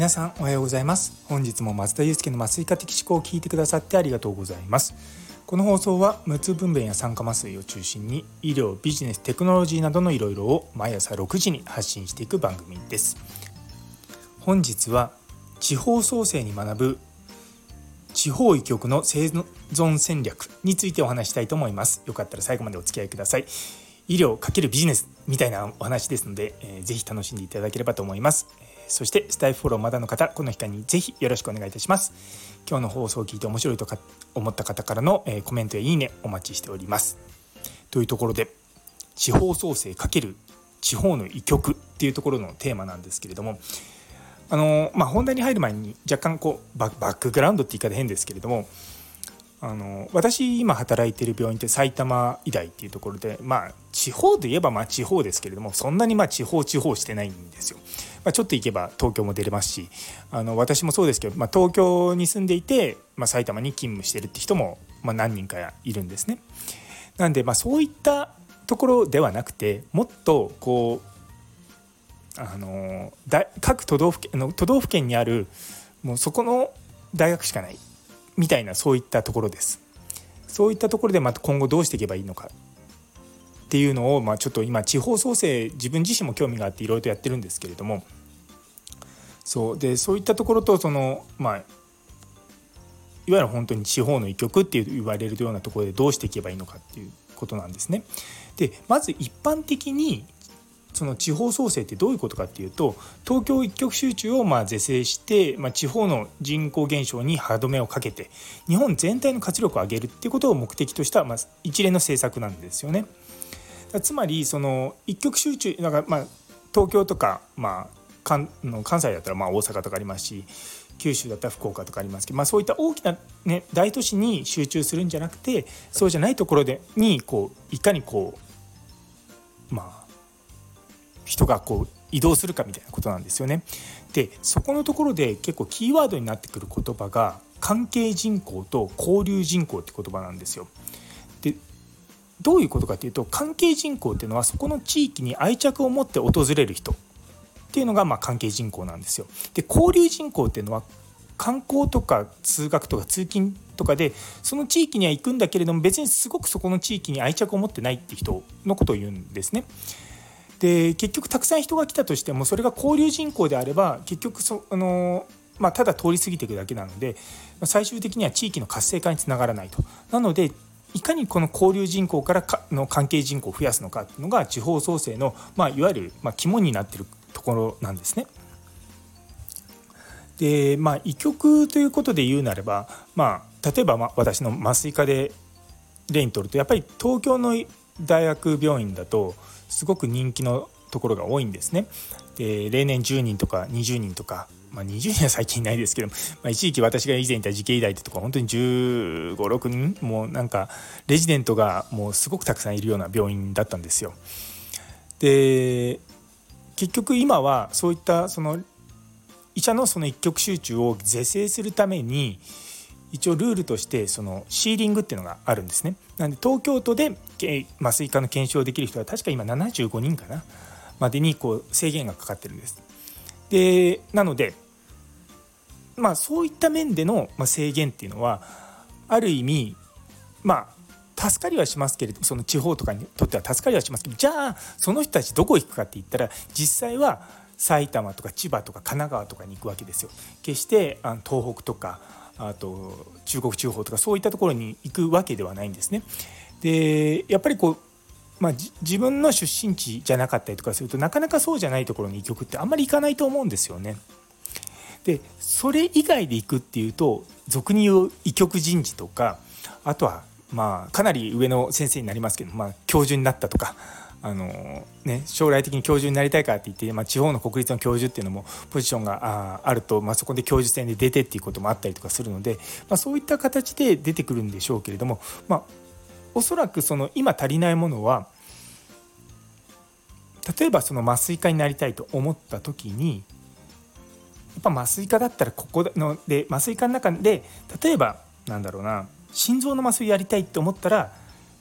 皆さんおはようございます。本日も松田祐介の麻酔科的思考を聞いてくださってありがとうございます。この放送は無痛分娩や酸化麻酔を中心に医療ビジネステクノロジーなどのいろいろを毎朝6時に発信していく番組です。本日は地方創生に学ぶ地方医局の生存戦略についてお話したいと思います。よかったら最後までお付き合いください。医療×ビジネスみたいなお話ですので、えー、ぜひ楽しんでいただければと思います。そしてスタイフフォローまだの方この機会にぜひよろしくお願いいたします。今日の放送を聞いて面白いとか思った方からの、えコメントやいいねお待ちしております。というところで地方創生×地方の医局っていうところのテーマなんですけれどもあのまあ、本題に入る前に若干こうバックグラウンドって言い方変ですけれどもあの私今働いてる病院って埼玉医大っていうところでまあ地方で言えばまあ地方ですけれどもそんなにまあ地方地方してないんですよ。まあ、ちょっと行けば東京も出れますしあの私もそうですけど、まあ、東京に住んでいて、まあ、埼玉に勤務してるって人も、まあ、何人かいるんですね。なんでまあそういったところではなくてもっとこうあのだ各都道府県の都道府県にあるもうそこの大学しかないみたいなそういったところです。そういったところでまた今後どうしていけばいいのかっていうのを、まあ、ちょっと今地方創生自分自身も興味があっていろいろとやってるんですけれどもそうでそういったところとそのまあいわゆる本当に地方の一極って言われるようなところでどうしていけばいいのかっていうことなんですね。でまず一般的にその地方創生ってどういうことかっていうと東京一極集中をまあ是正して、まあ、地方の人口減少に歯止めをかけて日本全体の活力を上げるっていうことを目的とした、まあ、一連の政策なんですよね。つまりその一極集中だからまあ東京とか、まあ、関関西だったらまあ大阪とかありますし九州だったら福岡とかありますけど、まあ、そういった大きな、ね、大都市に集中するんじゃなくてそうじゃないところでにこういかにこう人がこう移動するかみたいなことなんですよね。でそこのところで結構キーワードになってくる言葉が関係人口と交流人口って言葉なんですよ。でどういうことかというと関係人口っていうのはそこの地域に愛着を持って訪れる人っていうのがまあ関係人口なんですよ。で交流人口っていうのは観光とか通学とか通勤とかでその地域には行くんだけれども別にすごくそこの地域に愛着を持ってないって人のことを言うんですね。で結局たくさん人が来たとしてもそれが交流人口であれば結局そあのまあ、ただ通り過ぎていくだけなので最終的には地域の活性化につながらないと。なのでいかにこの交流人口からかの関係人口を増やすのかっていうのが地方創生の、まあ、いわゆる、まあ、肝になっているところなんですね。でまあ医局ということで言うなれば、まあ、例えば、まあ、私の麻酔科で例にとるとやっぱり東京の大学病院だとすごく人気のところが多いんですね。で例年10人とか20人とかまあ、20年は最近ないですけど、まあ、一時期私が以前いた慈恵医大ってとこ本当に1 5 6人もうなんかレジデントがもうすごくたくさんいるような病院だったんですよ。で結局今はそういったその医者のその一極集中を是正するために一応ルールとしてそのシーリングっていうのがあるんですね。なんで東京都で麻酔科の検証できる人は確か今75人かなまでにこう制限がかかってるんです。でなので、まあ、そういった面での制限っていうのはある意味まあ助かりはしますけれどその地方とかにとっては助かりはしますけどじゃあその人たちどこ行くかって言ったら実際は埼玉とか千葉とか神奈川とかに行くわけですよ。決してあの東北とかあと中国地方とかそういったところに行くわけではないんですね。でやっぱりこうまあ、自分の出身地じゃなかったりとかするとなかなかそうじゃないところに行局ってあんまり行かないと思うんですよね。でそれ以外で行くっていうと俗に言う医局人事とかあとはまあかなり上の先生になりますけど、まあ、教授になったとか。あのね、将来的に教授になりたいかって言って、まあ、地方の国立の教授っていうのもポジションがああると、まあ、そこで教授選で出てっていうこともあったりとかするので、まあ、そういった形で出てくるんでしょうけれども、まあ、おそらくその今足りないものは例えばその麻酔科になりたいと思った時にやっぱ麻酔科だったらここので麻酔科の中で例えばなんだろうな心臓の麻酔やりたいって思ったら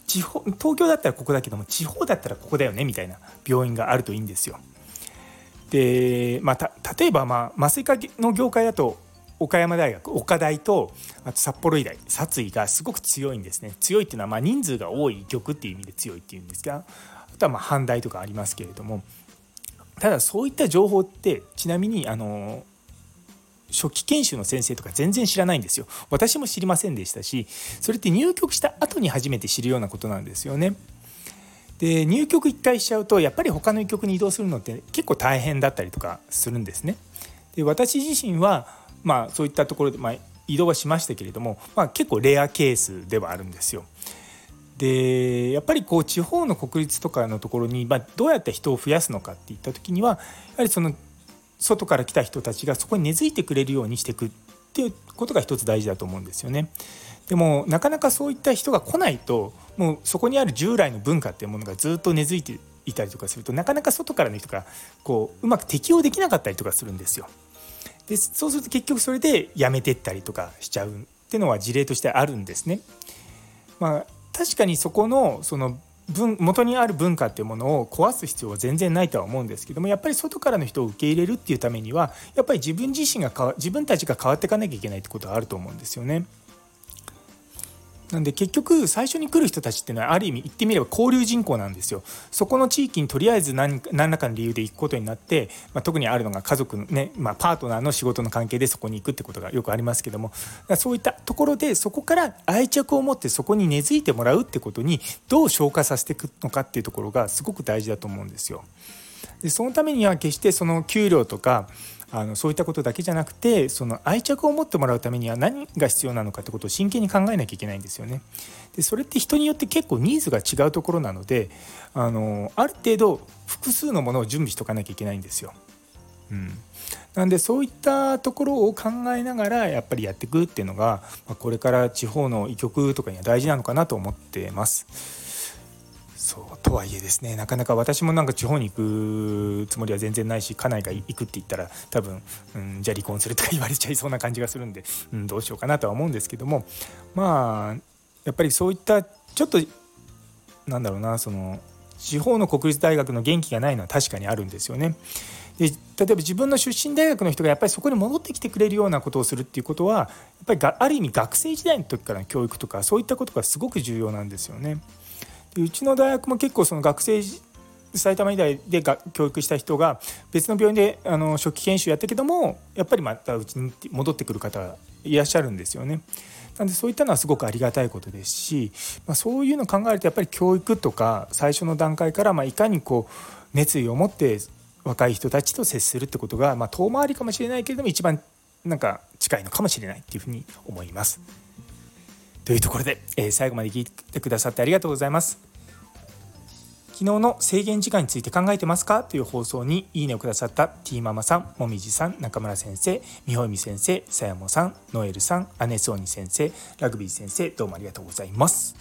地方東京だったらここだけども地方だったらここだよねみたいな病院があるといいんですよ。で、まあ、例えば、まあ、麻酔科の業界だと岡山大学岡大とあと札幌医大殺意がすごく強いんですね強いっていうのはまあ人数が多い玉っていう意味で強いっていうんですがあとはまあ阪大とかありますけれどもただそういった情報ってちなみにあの初期研修の先生とか全然知らないんですよ私も知りませんでしたしそれって入局した後に初めて知るようなことなんですよね。で入局1回しちゃうとやっぱり他の医局に移動するのって結構大変だったりとかするんですね。で私自身はまあそういったところで、まあ、移動はしましたけれども、まあ、結構レアケースではあるんですよ。でやっぱりこう地方の国立とかのところに、まあ、どうやって人を増やすのかっていった時にはやはりその外から来た人たちがそこに根付いてくれるようにしていくっていうことが一つ大事だと思うんですよね。でもなかなかそういった人が来ないともうそこにある従来の文化っていうものがずっと根付いていたりとかするとなかなか外からの人がこううまく適応できなかったりとかするんですよ。でそうすると結局それでやめてったりとかしちゃうっていうのは事例としてあるんですね。まあ、確かにそこのその文元にある文化っていうものを壊す必要は全然ないとは思うんですけどもやっぱり外からの人を受け入れるっていうためにはやっぱり自分自身が自分たちが変わっていかなきゃいけないってことはあると思うんですよね。なんで結局最初に来る人たちっていうのはある意味言ってみれば交流人口なんですよ。そこの地域にとりあえず何何らかの理由で行くことになって、まあ、特にあるのが家族ね、まあ、パートナーの仕事の関係でそこに行くってことがよくありますけどもそういったところでそこから愛着を持ってそこに根付いてもらうってことにどう消化させていくのかっていうところがすごく大事だと思うんですよ。でそのためには決してその給料とかあのそういったことだけじゃなくてその愛着を持ってもらうためには何が必要なのかってことを真剣に考えなきゃいけないんですよね。でそれって人によって結構ニーズが違うところなのであのある程度複数のものを準備しとかなきゃいけないんですよ。うん、なんでそういったところを考えながらやっぱりやっていくっていうのがこれから地方の医局とかには大事なのかなと思ってます。そうとはいえですねなかなか私もなんか地方に行くつもりは全然ないし家内が行くって言ったら多分、うん、じゃあ離婚するとか言われちゃいそうな感じがするんで、うん、どうしようかなとは思うんですけどもまあやっぱりそういったちょっとなんだろうなその地方の国立大学の元気がないのは確かにあるんですよね。で例えば自分の出身大学の人がやっぱりそこに戻ってきてくれるようなことをするっていうことはやっぱりがある意味学生時代の時からの教育とかそういったことがすごく重要なんですよね。うちの大学も結構その学生埼玉医大で教育した人が別の病院であの初期研修やったけどもやっぱりまたうちに戻ってくる方いらっしゃるんですよね。なんでそういったのはすごくありがたいことですし、まあ、そういうのを考えるとやっぱり教育とか最初の段階からまいかにこう熱意を持って若い人たちと接するってことが、まあ、遠回りかもしれないけれども一番なんか近いのかもしれないっていうふうに思います。というところで、えー、最後まで聞いてくださってありがとうございます。昨日の制限時間について考えてますか？という放送にいいねをくださった T ママさん、もみじさん、中村先生、みほみ先生、さやもさん、ノエルさん、アネソーニ先生、ラグビー先生、どうもありがとうございます。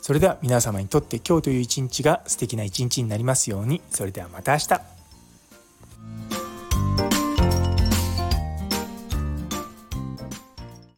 それでは皆様にとって今日という一日が素敵な一日になりますように。それではまた明日。